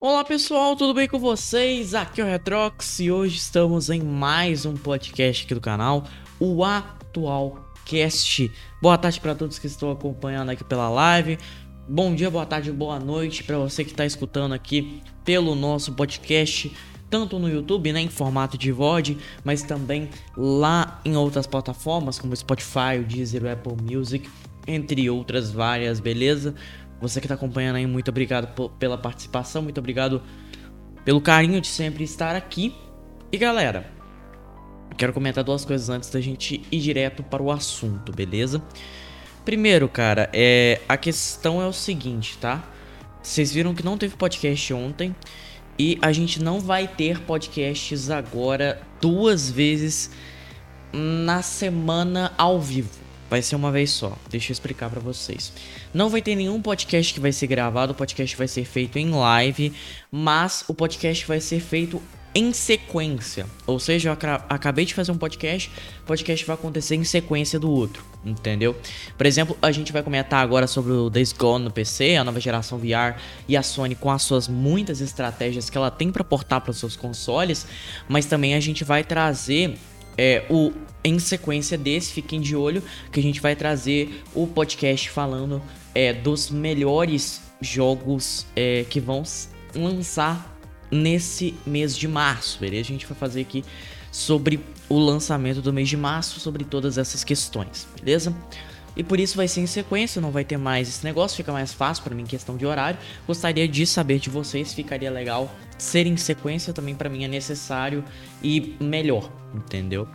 Olá pessoal, tudo bem com vocês? Aqui é o Retrox e hoje estamos em mais um podcast aqui do canal, o Atual Cast. Boa tarde para todos que estão acompanhando aqui pela live. Bom dia, boa tarde, boa noite para você que está escutando aqui pelo nosso podcast, tanto no YouTube, né, em formato de VOD, mas também lá em outras plataformas como Spotify, o Deezer, o Apple Music, entre outras várias, beleza? Você que está acompanhando aí, muito obrigado pela participação, muito obrigado pelo carinho de sempre estar aqui. E galera, quero comentar duas coisas antes da gente ir direto para o assunto, beleza? Primeiro, cara, é a questão é o seguinte, tá? Vocês viram que não teve podcast ontem e a gente não vai ter podcasts agora duas vezes na semana ao vivo. Vai ser uma vez só. Deixa eu explicar para vocês. Não vai ter nenhum podcast que vai ser gravado, o podcast vai ser feito em live, mas o podcast vai ser feito em sequência. Ou seja, eu acabei de fazer um podcast, o podcast vai acontecer em sequência do outro, entendeu? Por exemplo, a gente vai comentar agora sobre o Days Gone no PC, a nova geração VR e a Sony com as suas muitas estratégias que ela tem para portar para os seus consoles, mas também a gente vai trazer é, o em sequência desse, fiquem de olho que a gente vai trazer o podcast falando é, dos melhores jogos é, que vão lançar nesse mês de março, beleza? A gente vai fazer aqui sobre o lançamento do mês de março, sobre todas essas questões, beleza? E por isso vai ser em sequência, não vai ter mais esse negócio, fica mais fácil para mim questão de horário. Gostaria de saber de vocês, ficaria legal ser em sequência também para mim é necessário e melhor, entendeu?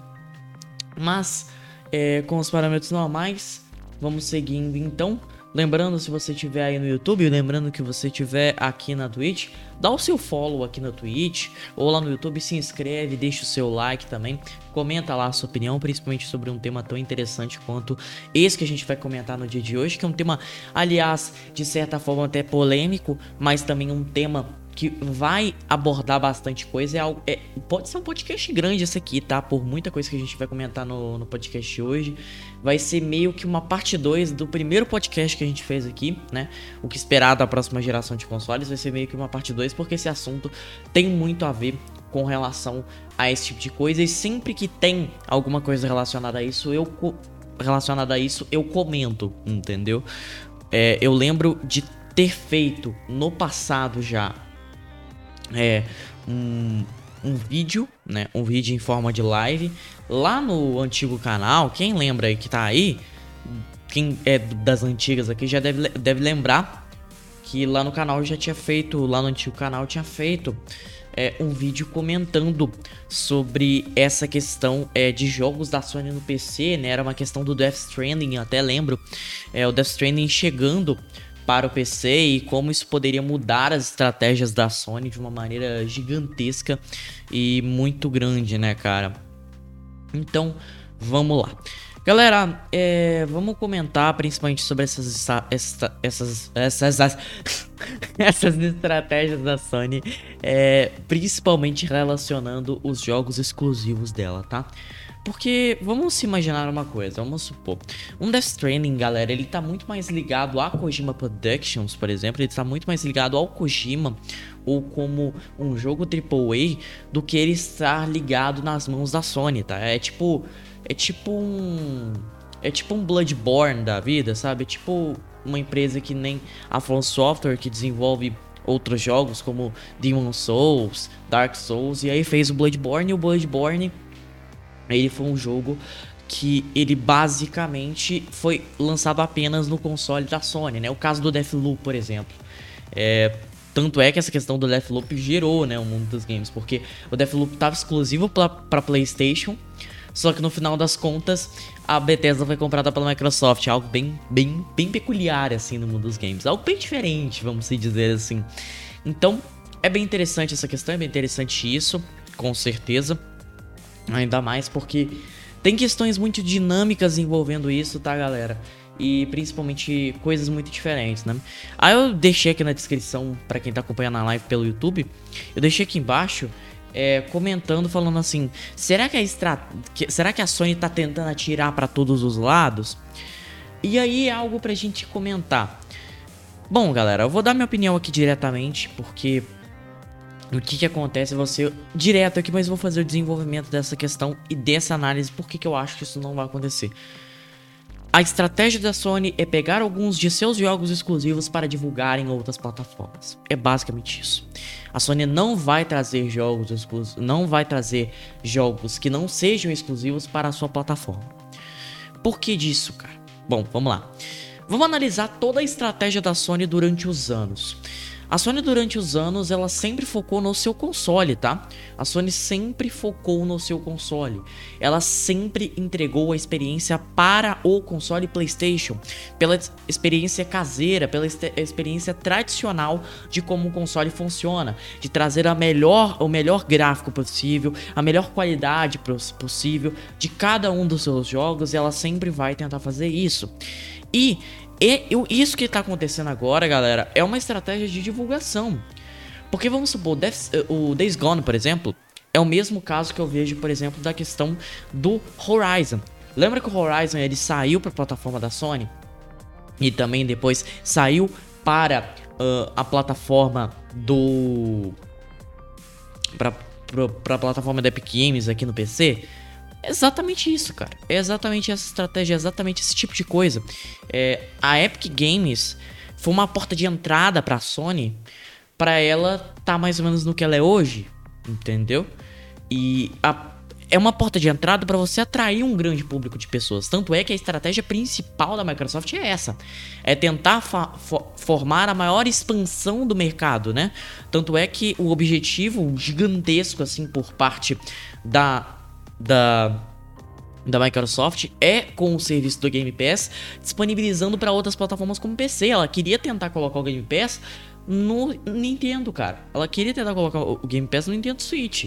Mas é, com os parâmetros normais, vamos seguindo então. Lembrando, se você estiver aí no YouTube, lembrando que você estiver aqui na Twitch, dá o seu follow aqui na Twitch ou lá no YouTube, se inscreve, deixa o seu like também, comenta lá a sua opinião, principalmente sobre um tema tão interessante quanto esse que a gente vai comentar no dia de hoje, que é um tema, aliás, de certa forma até polêmico, mas também um tema que vai abordar bastante coisa. É algo, é, pode ser um podcast grande esse aqui, tá? Por muita coisa que a gente vai comentar no, no podcast hoje. Vai ser meio que uma parte 2 do primeiro podcast que a gente fez aqui, né? O que esperar da próxima geração de consoles vai ser meio que uma parte 2, porque esse assunto tem muito a ver com relação a esse tipo de coisa. E sempre que tem alguma coisa relacionada a isso, eu relacionada a isso, eu comento, entendeu? É, eu lembro de ter feito no passado já é, um, um vídeo, né? Um vídeo em forma de live lá no antigo canal. Quem lembra aí que tá aí, quem é das antigas aqui já deve, deve lembrar que lá no canal já tinha feito, lá no antigo canal tinha feito é, um vídeo comentando sobre essa questão é, de jogos da Sony no PC, né? Era uma questão do Death Stranding, até lembro. É, o Death Stranding chegando para o PC e como isso poderia mudar as estratégias da Sony de uma maneira gigantesca e muito grande, né, cara? Então, vamos lá. Galera, é, vamos comentar principalmente sobre essas, essa, essas, essas, essas estratégias da Sony, é, principalmente relacionando os jogos exclusivos dela, tá? Porque vamos se imaginar uma coisa, vamos supor. Um Death Stranding, galera, ele tá muito mais ligado a Kojima Productions, por exemplo, ele tá muito mais ligado ao Kojima ou como um jogo AAA do que ele estar ligado nas mãos da Sony, tá? É tipo, é tipo um é tipo um Bloodborne da vida, sabe? É tipo uma empresa que nem a From Software que desenvolve outros jogos como Demon Souls, Dark Souls e aí fez o Bloodborne e o Bloodborne ele foi um jogo que ele basicamente foi lançado apenas no console da Sony, né? O caso do Deathloop, por exemplo. É, tanto é que essa questão do Deathloop gerou, né, o mundo dos games, porque o Deathloop estava exclusivo para PlayStation, só que no final das contas a Bethesda foi comprada pela Microsoft, algo bem, bem, bem peculiar assim no mundo dos games, algo bem diferente, vamos dizer assim. Então é bem interessante essa questão, é bem interessante isso, com certeza. Ainda mais porque tem questões muito dinâmicas envolvendo isso, tá, galera? E principalmente coisas muito diferentes, né? Aí eu deixei aqui na descrição, para quem tá acompanhando a live pelo YouTube, eu deixei aqui embaixo é, comentando, falando assim: será que a estra... será que a Sony tá tentando atirar para todos os lados? E aí é algo pra gente comentar. Bom, galera, eu vou dar minha opinião aqui diretamente, porque o que que acontece, você direto aqui, mas vou fazer o desenvolvimento dessa questão e dessa análise, por que que eu acho que isso não vai acontecer. A estratégia da Sony é pegar alguns de seus jogos exclusivos para divulgar em outras plataformas. É basicamente isso. A Sony não vai trazer jogos exclusivos, não vai trazer jogos que não sejam exclusivos para a sua plataforma. Por que disso, cara? Bom, vamos lá. Vamos analisar toda a estratégia da Sony durante os anos. A Sony durante os anos, ela sempre focou no seu console, tá? A Sony sempre focou no seu console. Ela sempre entregou a experiência para o console PlayStation, pela experiência caseira, pela experiência tradicional de como o console funciona, de trazer a melhor, o melhor gráfico possível, a melhor qualidade possível de cada um dos seus jogos, ela sempre vai tentar fazer isso. E e eu, isso que tá acontecendo agora, galera, é uma estratégia de divulgação. Porque vamos supor, Death, o Days Gone, por exemplo, é o mesmo caso que eu vejo, por exemplo, da questão do Horizon. Lembra que o Horizon ele saiu para a plataforma da Sony e também depois saiu para uh, a plataforma do para a plataforma da Epic Games aqui no PC? É exatamente isso, cara. É exatamente essa estratégia, é exatamente esse tipo de coisa. É, a Epic Games foi uma porta de entrada pra Sony para ela tá mais ou menos no que ela é hoje, entendeu? E a, é uma porta de entrada para você atrair um grande público de pessoas. Tanto é que a estratégia principal da Microsoft é essa: é tentar formar a maior expansão do mercado, né? Tanto é que o objetivo gigantesco assim por parte da da da Microsoft é com o serviço do Game Pass disponibilizando para outras plataformas como PC. Ela queria tentar colocar o Game Pass no Nintendo, cara. Ela queria tentar colocar o Game Pass no Nintendo Switch.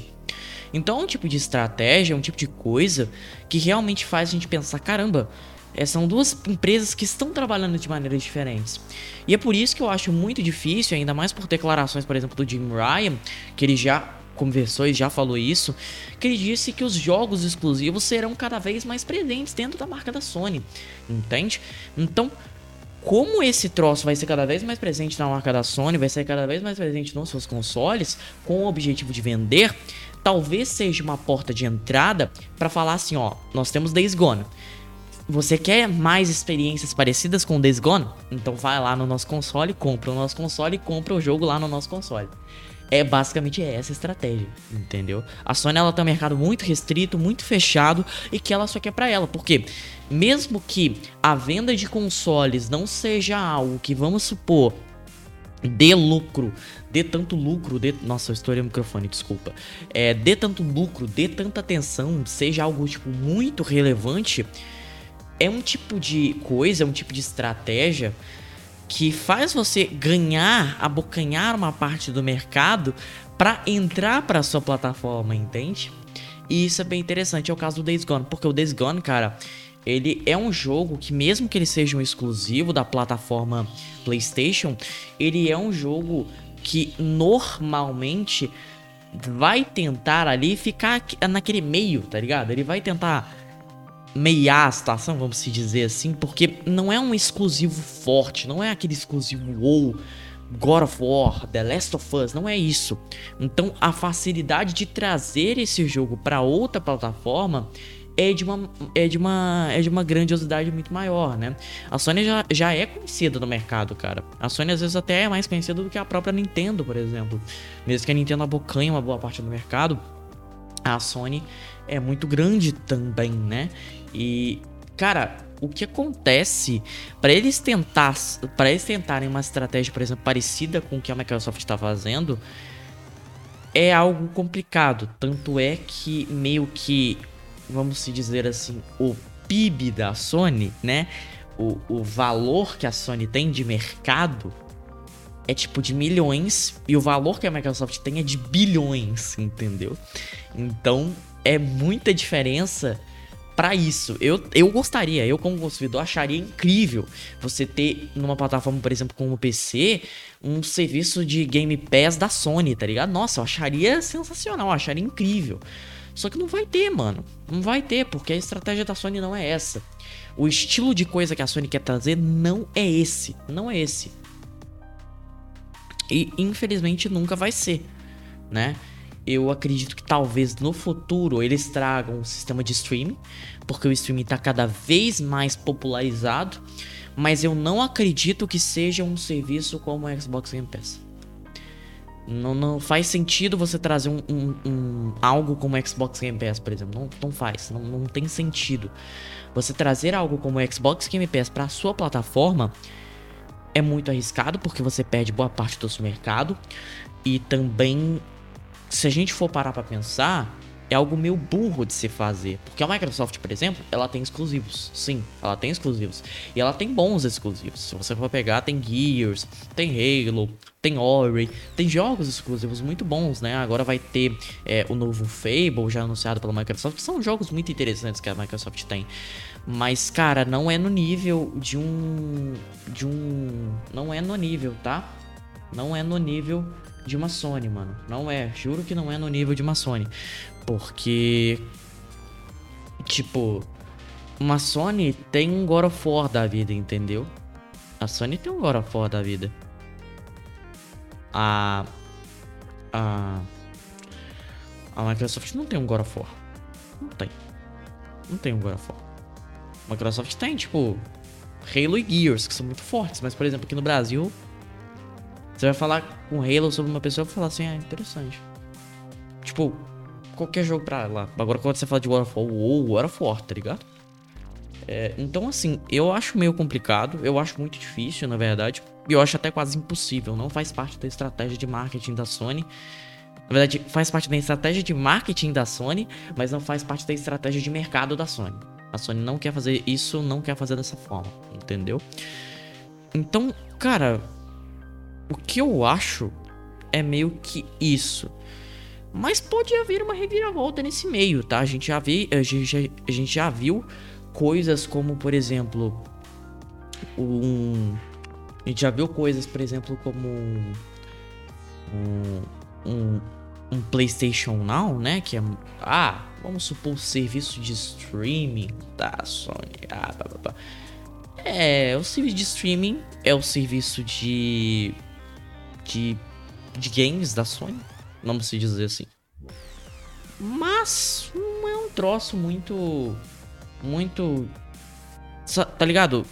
Então é um tipo de estratégia, é um tipo de coisa que realmente faz a gente pensar, caramba, é, são duas empresas que estão trabalhando de maneiras diferentes. E é por isso que eu acho muito difícil, ainda mais por declarações, por exemplo, do Jim Ryan, que ele já conversou e já falou isso, que ele disse que os jogos exclusivos serão cada vez mais presentes dentro da marca da Sony, entende? Então, como esse troço vai ser cada vez mais presente na marca da Sony, vai ser cada vez mais presente nos seus consoles, com o objetivo de vender, talvez seja uma porta de entrada para falar assim, ó, nós temos Days Gone. Você quer mais experiências parecidas com Days Gone? Então vai lá no nosso console, compra o nosso console e compra o jogo lá no nosso console. É basicamente essa estratégia, entendeu? A Sony ela tem um mercado muito restrito, muito fechado e que ela só quer para ela, porque mesmo que a venda de consoles não seja algo que vamos supor dê lucro, dê tanto lucro, dê... nossa, eu estourei o microfone, desculpa. É, dê tanto lucro, dê tanta atenção, seja algo tipo muito relevante, é um tipo de coisa, é um tipo de estratégia que faz você ganhar, abocanhar uma parte do mercado para entrar para sua plataforma, entende? E isso é bem interessante, é o caso do Days Gone, porque o Days Gone, cara, ele é um jogo que mesmo que ele seja um exclusivo da plataforma PlayStation, ele é um jogo que normalmente vai tentar ali ficar naquele meio, tá ligado? Ele vai tentar meiar a situação, vamos se dizer assim, porque não é um exclusivo forte, não é aquele exclusivo WoW, God of War, The Last of Us, não é isso. Então a facilidade de trazer esse jogo para outra plataforma é de uma é de uma é de uma grandiosidade muito maior, né? A Sony já, já é conhecida no mercado, cara. A Sony às vezes até é mais conhecida do que a própria Nintendo, por exemplo. Mesmo que a Nintendo abocanhe uma boa parte do mercado, a Sony é muito grande também, né? E, cara, o que acontece para eles tentar, para eles tentarem uma estratégia, por exemplo, parecida com o que a Microsoft está fazendo, é algo complicado. Tanto é que meio que, vamos se dizer assim, o PIB da Sony, né? O, o valor que a Sony tem de mercado é tipo de milhões e o valor que a Microsoft tem é de bilhões, entendeu? Então é muita diferença para isso. Eu, eu gostaria, eu como consumidor acharia incrível você ter numa plataforma, por exemplo, como o PC, um serviço de Game Pass da Sony, tá ligado? Nossa, eu acharia sensacional, eu acharia incrível. Só que não vai ter, mano. Não vai ter, porque a estratégia da Sony não é essa. O estilo de coisa que a Sony quer trazer não é esse. Não é esse. E infelizmente nunca vai ser, né? Eu acredito que talvez no futuro eles tragam um sistema de streaming, porque o streaming está cada vez mais popularizado, mas eu não acredito que seja um serviço como o Xbox Game Pass. Não, não faz sentido você trazer um, um, um, algo como o Xbox Game Pass, por exemplo. Não, não faz, não, não tem sentido. Você trazer algo como o Xbox Game Pass para a sua plataforma é muito arriscado porque você perde boa parte do seu mercado e também se a gente for parar para pensar, é algo meio burro de se fazer. Porque a Microsoft, por exemplo, ela tem exclusivos. Sim, ela tem exclusivos. E ela tem bons exclusivos. Se você for pegar, tem Gears, tem Halo, tem Ori, tem jogos exclusivos muito bons, né? Agora vai ter é, o novo Fable, já anunciado pela Microsoft. São jogos muito interessantes que a Microsoft tem. Mas, cara, não é no nível de um. De um. Não é no nível, tá? Não é no nível de uma Sony, mano. Não é. Juro que não é no nível de uma Sony. Porque. Tipo. Uma Sony tem um God of War da vida, entendeu? A Sony tem um God of War da vida. A. A. A Microsoft não tem um God of War. Não tem. Não tem um God of War. A Microsoft tem, tipo. Halo e Gears, que são muito fortes, mas por exemplo, aqui no Brasil você vai falar com Halo sobre uma pessoa e falar assim, ah, interessante. Tipo, qualquer jogo pra lá. Agora quando você fala de War of War, ou War of War, tá ligado? É, então, assim, eu acho meio complicado, eu acho muito difícil, na verdade. E eu acho até quase impossível. Não faz parte da estratégia de marketing da Sony. Na verdade, faz parte da estratégia de marketing da Sony, mas não faz parte da estratégia de mercado da Sony. A Sony não quer fazer isso, não quer fazer dessa forma, entendeu? Então, cara, o que eu acho é meio que isso. Mas pode haver uma reviravolta nesse meio, tá? A gente já, vi, a gente já, a gente já viu coisas como, por exemplo, um. A gente já viu coisas, por exemplo, como um, um, um PlayStation Now, né? Que é. Ah, vamos supor o serviço de streaming da Sony. Ah, pá, pá, pá. É, o serviço de streaming é o serviço de de, de games da Sony, vamos se dizer assim. Mas não é um troço muito. Muito. Tá ligado?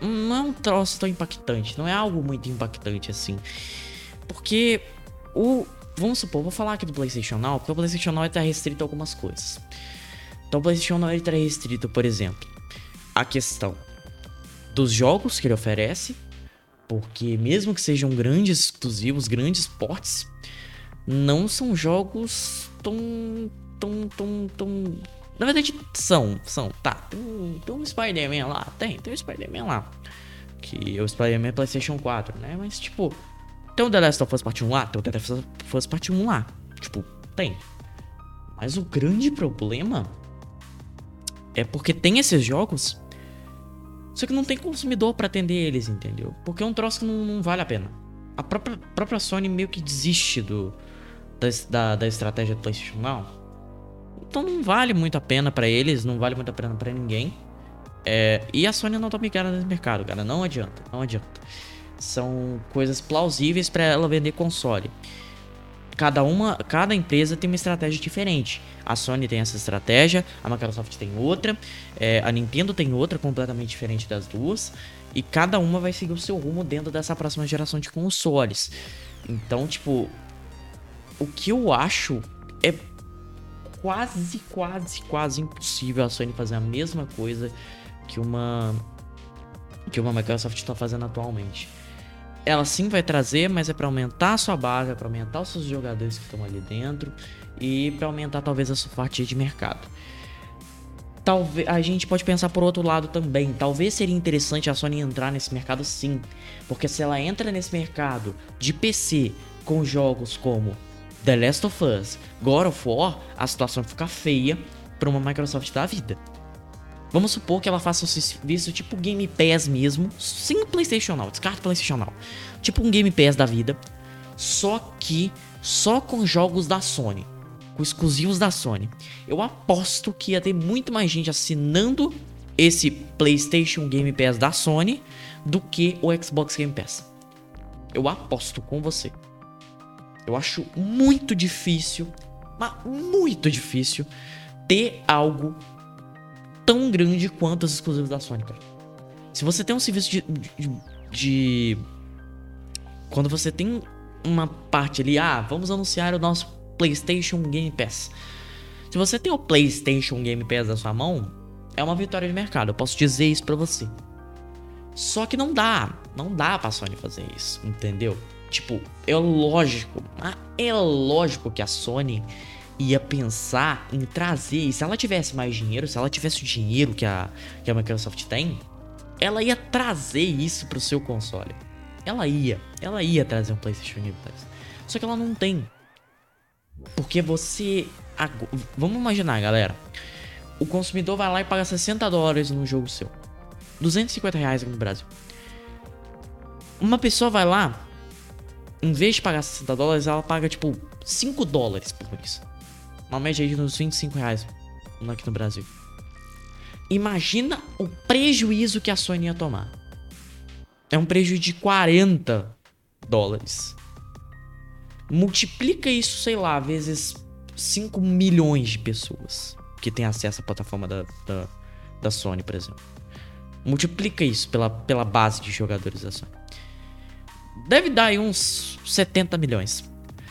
Não é um troço tão impactante. Não é algo muito impactante assim. Porque o. Vamos supor, vou falar aqui do PlayStation Now, porque o PlayStation Now está restrito a algumas coisas. Então o PlayStation Now está restrito, por exemplo, a questão dos jogos que ele oferece, porque mesmo que sejam grandes exclusivos, grandes portes, não são jogos tão. tão. tão. tão. Na verdade, são, são, tá. Tem, tem um Spider-Man lá, tem, tem um Spider-Man lá. Que é o Spider-Man PlayStation 4, né? Mas, tipo, tem o The Last of Us Part 1 lá, tem o The Last of Us Part 1 lá. Tipo, tem. Mas o grande problema é porque tem esses jogos só que não tem consumidor para atender eles, entendeu? Porque é um troço que não, não vale a pena. A própria, própria Sony meio que desiste do, da, da, estratégia do PlayStation Now. Então não vale muito a pena para eles, não vale muito a pena para ninguém. É, e a Sony não tá ligada nesse mercado, cara. Não adianta, não adianta. São coisas plausíveis para ela vender console cada uma, cada empresa tem uma estratégia diferente. A Sony tem essa estratégia, a Microsoft tem outra, é, a Nintendo tem outra completamente diferente das duas, e cada uma vai seguir o seu rumo dentro dessa próxima geração de consoles. Então, tipo, o que eu acho é quase, quase, quase impossível a Sony fazer a mesma coisa que uma que uma Microsoft está fazendo atualmente ela sim vai trazer, mas é para aumentar a sua base, é para aumentar os seus jogadores que estão ali dentro e para aumentar talvez a sua fatia de mercado. Talvez a gente pode pensar por outro lado também. Talvez seria interessante a Sony entrar nesse mercado sim, porque se ela entra nesse mercado de PC com jogos como The Last of Us, God of War, a situação fica feia para uma Microsoft da vida. Vamos supor que ela faça um serviço tipo Game Pass mesmo, sem PlayStation Now, descarta PlayStation Now. Tipo um Game Pass da vida, só que só com jogos da Sony, com exclusivos da Sony. Eu aposto que ia ter muito mais gente assinando esse PlayStation Game Pass da Sony do que o Xbox Game Pass. Eu aposto com você. Eu acho muito difícil, mas muito difícil ter algo tão grande quanto os exclusivos da Sony, cara. Se você tem um serviço de, de, de, Quando você tem uma parte ali, ah, vamos anunciar o nosso PlayStation Game Pass. Se você tem o PlayStation Game Pass na sua mão, é uma vitória de mercado. Eu posso dizer isso pra você. Só que não dá. Não dá pra Sony fazer isso, entendeu? Tipo, é lógico. É lógico que a Sony ia pensar em trazer. E se ela tivesse mais dinheiro, se ela tivesse o dinheiro que a, que a Microsoft tem, ela ia trazer isso pro seu console. Ela ia. Ela ia trazer um PlayStation Pass. Só que ela não tem. Porque você. Vamos imaginar, galera. O consumidor vai lá e paga 60 dólares num jogo seu. 250 reais aqui no Brasil. Uma pessoa vai lá, em vez de pagar 60 dólares, ela paga tipo 5 dólares por mês. Uma média de uns 25 reais aqui no Brasil. Imagina o prejuízo que a Sony ia tomar. É um prejuízo de 40 dólares. Multiplica isso, sei lá, vezes 5 milhões de pessoas que têm acesso à plataforma da, da, da Sony, por exemplo. Multiplica isso pela, pela base de jogadores da Sony. Deve dar aí uns 70 milhões.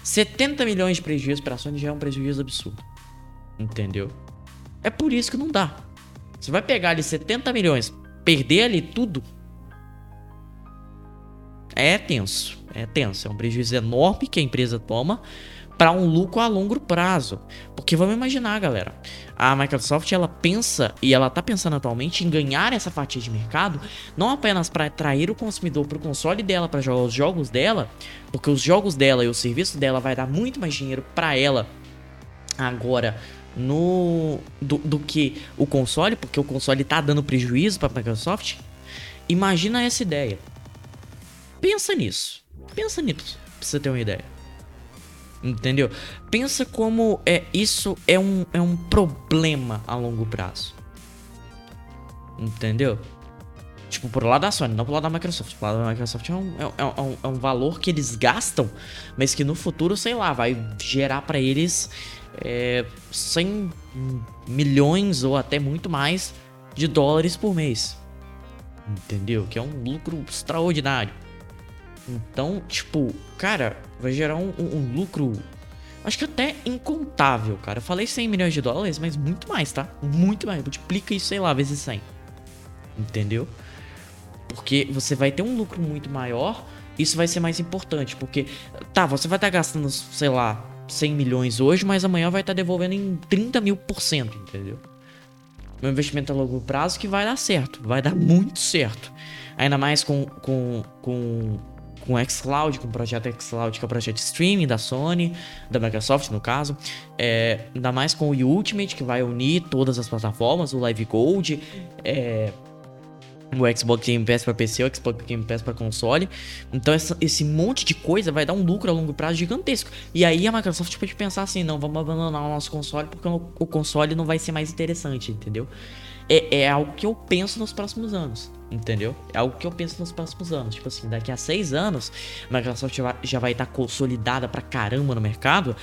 70 milhões de prejuízo para a Sony já é um prejuízo absurdo. Entendeu? É por isso que não dá. Você vai pegar ali 70 milhões, perder ali tudo. É tenso. É tenso. É um prejuízo enorme que a empresa toma para um lucro a longo prazo. Porque vamos imaginar, galera, a Microsoft ela pensa e ela tá pensando atualmente em ganhar essa fatia de mercado, não apenas para atrair o consumidor para o console dela para jogar os jogos dela, porque os jogos dela e o serviço dela vai dar muito mais dinheiro para ela agora no do, do, que o console, porque o console tá dando prejuízo para a Microsoft. Imagina essa ideia. Pensa nisso. Pensa nisso, pra você ter uma ideia. Entendeu? Pensa como é isso é um, é um problema a longo prazo. Entendeu? Tipo, por lado da Sony, não por lado da Microsoft. Por lado da Microsoft é um, é, é, um, é um valor que eles gastam, mas que no futuro, sei lá, vai gerar para eles é, 100 milhões ou até muito mais de dólares por mês. Entendeu? Que é um lucro extraordinário. Então, tipo, cara, vai gerar um, um, um, lucro. Acho que até incontável, cara. Eu falei 100 milhões de dólares, mas muito mais, tá? Muito mais. Multiplica isso, sei lá, vezes 100. Entendeu? Porque você vai ter um lucro muito maior. Isso vai ser mais importante. Porque, tá, você vai estar tá gastando, sei lá, 100 milhões hoje, mas amanhã vai estar tá devolvendo em 30 mil por cento, entendeu? Meu investimento a longo prazo que vai dar certo. Vai dar muito certo. Ainda mais com, com, com com o xCloud, com o projeto xCloud, que é o projeto streaming da Sony, da Microsoft no caso. É, ainda mais com o Ultimate, que vai unir todas as plataformas, o Live Gold, é, o Xbox Game Pass para PC, o Xbox Game Pass para console. Então essa, esse monte de coisa vai dar um lucro a longo prazo gigantesco. E aí a Microsoft pode pensar assim, não, vamos abandonar o nosso console porque o, console não vai ser mais interessante, entendeu? É, é algo que eu penso nos próximos anos. Entendeu? É algo que eu penso nos próximos anos. Tipo assim, daqui a seis anos, a Microsoft já vai estar tá consolidada pra caramba no mercado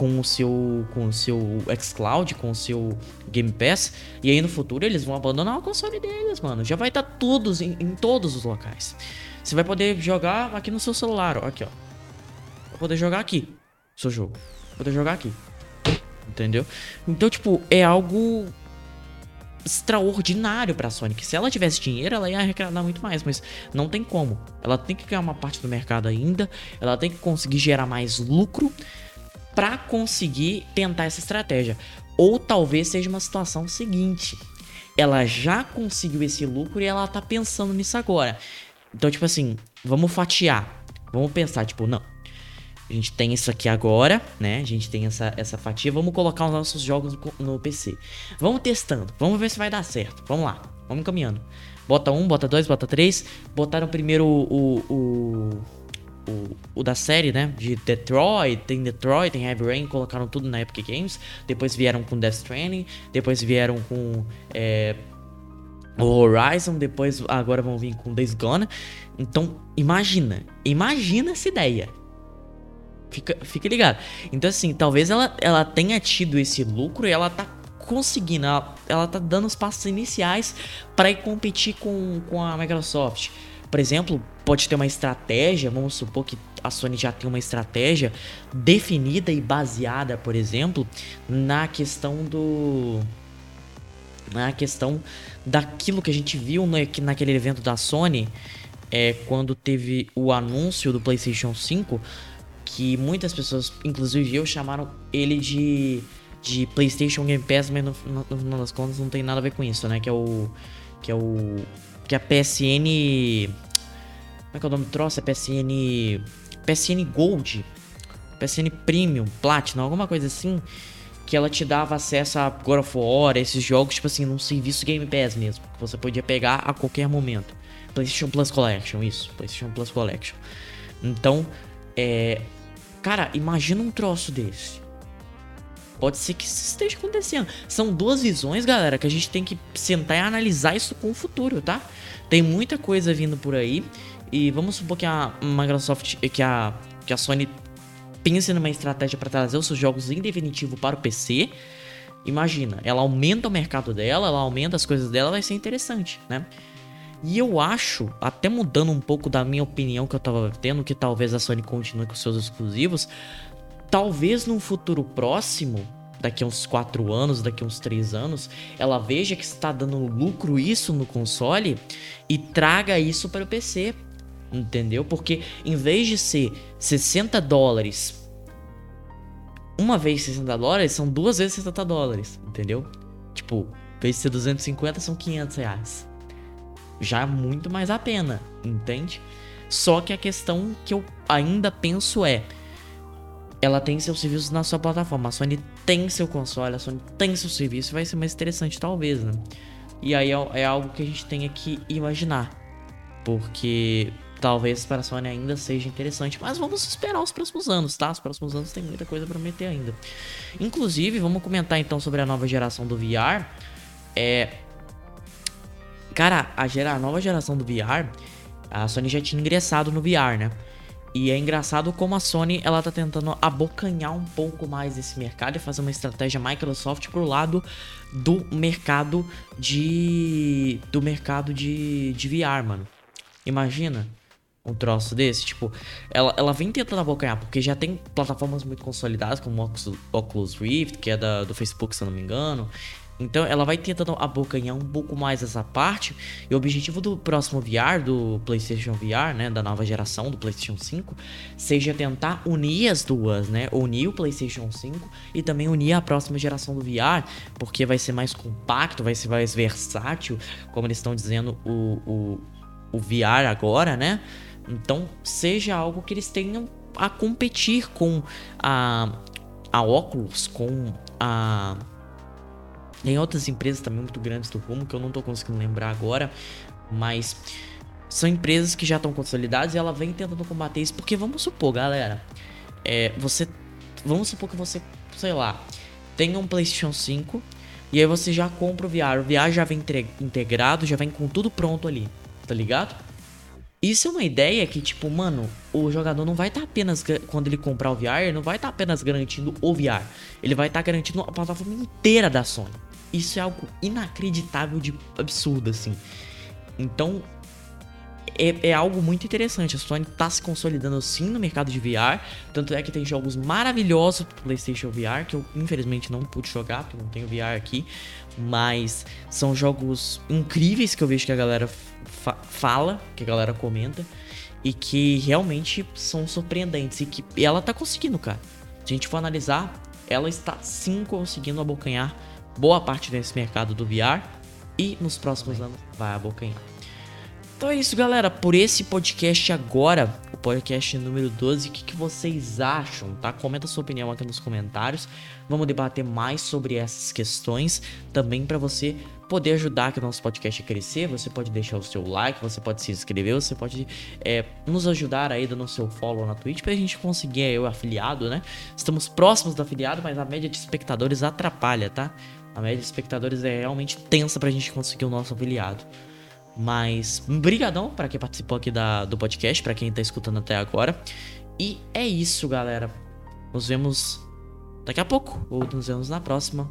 com o seu com o seu xCloud, com o seu Game Pass, e aí no futuro eles vão abandonar o console deles, mano. Já vai estar tá todos em, em, todos os locais. Você vai poder jogar aqui no seu celular, ó, aqui, ó. Vai poder jogar aqui, seu jogo. Vai poder jogar aqui. Entendeu? Então, tipo, é algo extraordinário para a Sony. Que se ela tivesse dinheiro, ela ia arrecadar muito mais, mas não tem como. Ela tem que ganhar uma parte do mercado ainda, ela tem que conseguir gerar mais lucro para conseguir tentar essa estratégia. Ou talvez seja uma situação seguinte: ela já conseguiu esse lucro e ela tá pensando nisso agora. Então, tipo assim, vamos fatiar. Vamos pensar, tipo, não. A gente tem isso aqui agora, né? A gente tem essa, essa fatia. Vamos colocar os nossos jogos no, PC. Vamos testando. Vamos ver se vai dar certo. Vamos lá. Vamos caminhando. Bota um, bota dois, bota três. Botaram primeiro o, o, o, o, da série, né? De Detroit, tem Detroit, tem Heavy Rain, colocaram tudo na Epic Games. Depois vieram com Death Stranding, depois vieram com é, o Horizon, depois agora vão vir com Days Gone. Então, imagina, imagina essa ideia. Fica, fica ligado. Então, assim, talvez ela, ela tenha tido esse lucro e ela tá conseguindo, ela, ela tá dando os passos iniciais para ir competir com, com a Microsoft. Por exemplo, pode ter uma estratégia, vamos supor que a Sony já tem uma estratégia definida e baseada, por exemplo, na questão do na questão daquilo que a gente viu naquele evento da Sony, é, quando teve o anúncio do PlayStation 5, que muitas pessoas, inclusive eu, chamaram ele de de PlayStation Game Pass, mas no, no, no final das contas não tem nada a ver com isso, né? Que é o. Que é o. Que é a PSN. Como é que é o nome do troço? É PSN. PSN Gold. PSN Premium, Platinum, alguma coisa assim. Que ela te dava acesso a God of War, esses jogos, tipo assim, num serviço Game Pass mesmo. Que você podia pegar a qualquer momento. PlayStation Plus Collection, isso. PlayStation Plus Collection. Então, é. Cara, imagina um troço desse Pode ser que isso esteja acontecendo. São duas visões, galera, que a gente tem que sentar e analisar isso com o futuro, tá? Tem muita coisa vindo por aí. E vamos supor que a Microsoft, que a, que a Sony pense numa estratégia para trazer os seus jogos em definitivo para o PC. Imagina, ela aumenta o mercado dela, ela aumenta as coisas dela, vai ser interessante, né? E eu acho, até mudando um pouco da minha opinião que eu tava tendo, que talvez a Sony continue com seus exclusivos, talvez num futuro próximo, daqui a uns 4 anos, daqui a uns 3 anos, ela veja que está dando lucro isso no console e traga isso para o PC. Entendeu? Porque em vez de ser 60 dólares, uma vez 60 dólares, são duas vezes 60 dólares. Entendeu? Tipo, vez de ser 250, são 500 reais. Já é muito mais a pena, entende? Só que a questão que eu ainda penso é ela tem seus serviços na sua plataforma. A Sony tem seu console, a Sony tem seu serviço. Vai ser mais interessante, talvez, né? E aí é, é algo que a gente tenha que imaginar. Porque talvez para a Sony ainda seja interessante. Mas vamos esperar os próximos anos, tá? Os próximos anos tem muita coisa para meter ainda. Inclusive, vamos comentar então sobre a nova geração do VR. É. Cara, a, gera... a nova geração do VR, a Sony já tinha ingressado no VR, né? E é engraçado como a Sony ela tá tentando abocanhar um pouco mais esse mercado e fazer uma estratégia Microsoft pro lado do mercado de do mercado de, de VR, mano. Imagina um troço desse, tipo, ela, ela vem tentando abocanhar, porque já tem plataformas muito consolidadas, como o Oculus Rift, que é da, do Facebook, se eu não me engano, então ela vai tentando abocanhar um pouco mais essa parte. E o objetivo do próximo VR, do PlayStation VR, né, da nova geração do PlayStation 5, seja tentar unir as duas, né? Unir o PlayStation 5 e também unir a próxima geração do VR, porque vai ser mais compacto, vai ser mais versátil, como eles estão dizendo o, o, o VR agora, né? Então seja algo que eles tenham a competir com a, a Oculus, com a tem outras empresas também muito grandes do rumo que eu não tô conseguindo lembrar agora, mas são empresas que já estão consolidadas e ela vem tentando combater isso, porque vamos supor, galera, é, você vamos supor que você, sei lá, tenha um PlayStation 5 e aí você já compra o VR, o VR já vem integrado, já vem com tudo pronto ali, tá ligado? Isso é uma ideia que, tipo, mano, o jogador não vai estar tá apenas, quando ele comprar o VR, ele não vai estar tá apenas garantindo o VR. Ele vai estar tá garantindo a plataforma inteira da Sony. Isso é algo inacreditável de absurdo, assim. Então, é, é, algo muito interessante. A Sony tá se consolidando sim no mercado de VR. Tanto é que tem jogos maravilhosos pro PlayStation VR, que eu infelizmente não pude jogar, porque não tenho VR aqui. Mas são jogos incríveis que eu vejo que a galera fa fala, que a galera comenta. E que realmente são surpreendentes. E que ela tá conseguindo, cara. Se a gente for analisar, ela está sim conseguindo abocanhar boa parte desse mercado do VR e nos próximos anos vai abocanhar. Então é isso, galera. Por esse podcast agora, o podcast número 12, o que, que vocês acham, tá? Comenta sua opinião aqui nos comentários. Vamos debater mais sobre essas questões também para você poder ajudar aqui o nosso podcast a crescer. Você pode deixar o seu like, você pode se inscrever, você pode é, nos ajudar aí dando o seu follow na Twitch pra gente conseguir aí, o afiliado, né? Estamos próximos do afiliado, mas a média de espectadores atrapalha, tá? A média de espectadores é realmente tensa pra gente conseguir o nosso afiliado. Mas, brigadão para quem participou aqui da, do podcast, para quem tá escutando até agora. E é isso, galera. Nos vemos daqui a pouco, ou nos vemos na próxima.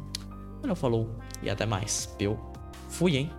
Valeu, falou e até mais. Eu fui, hein?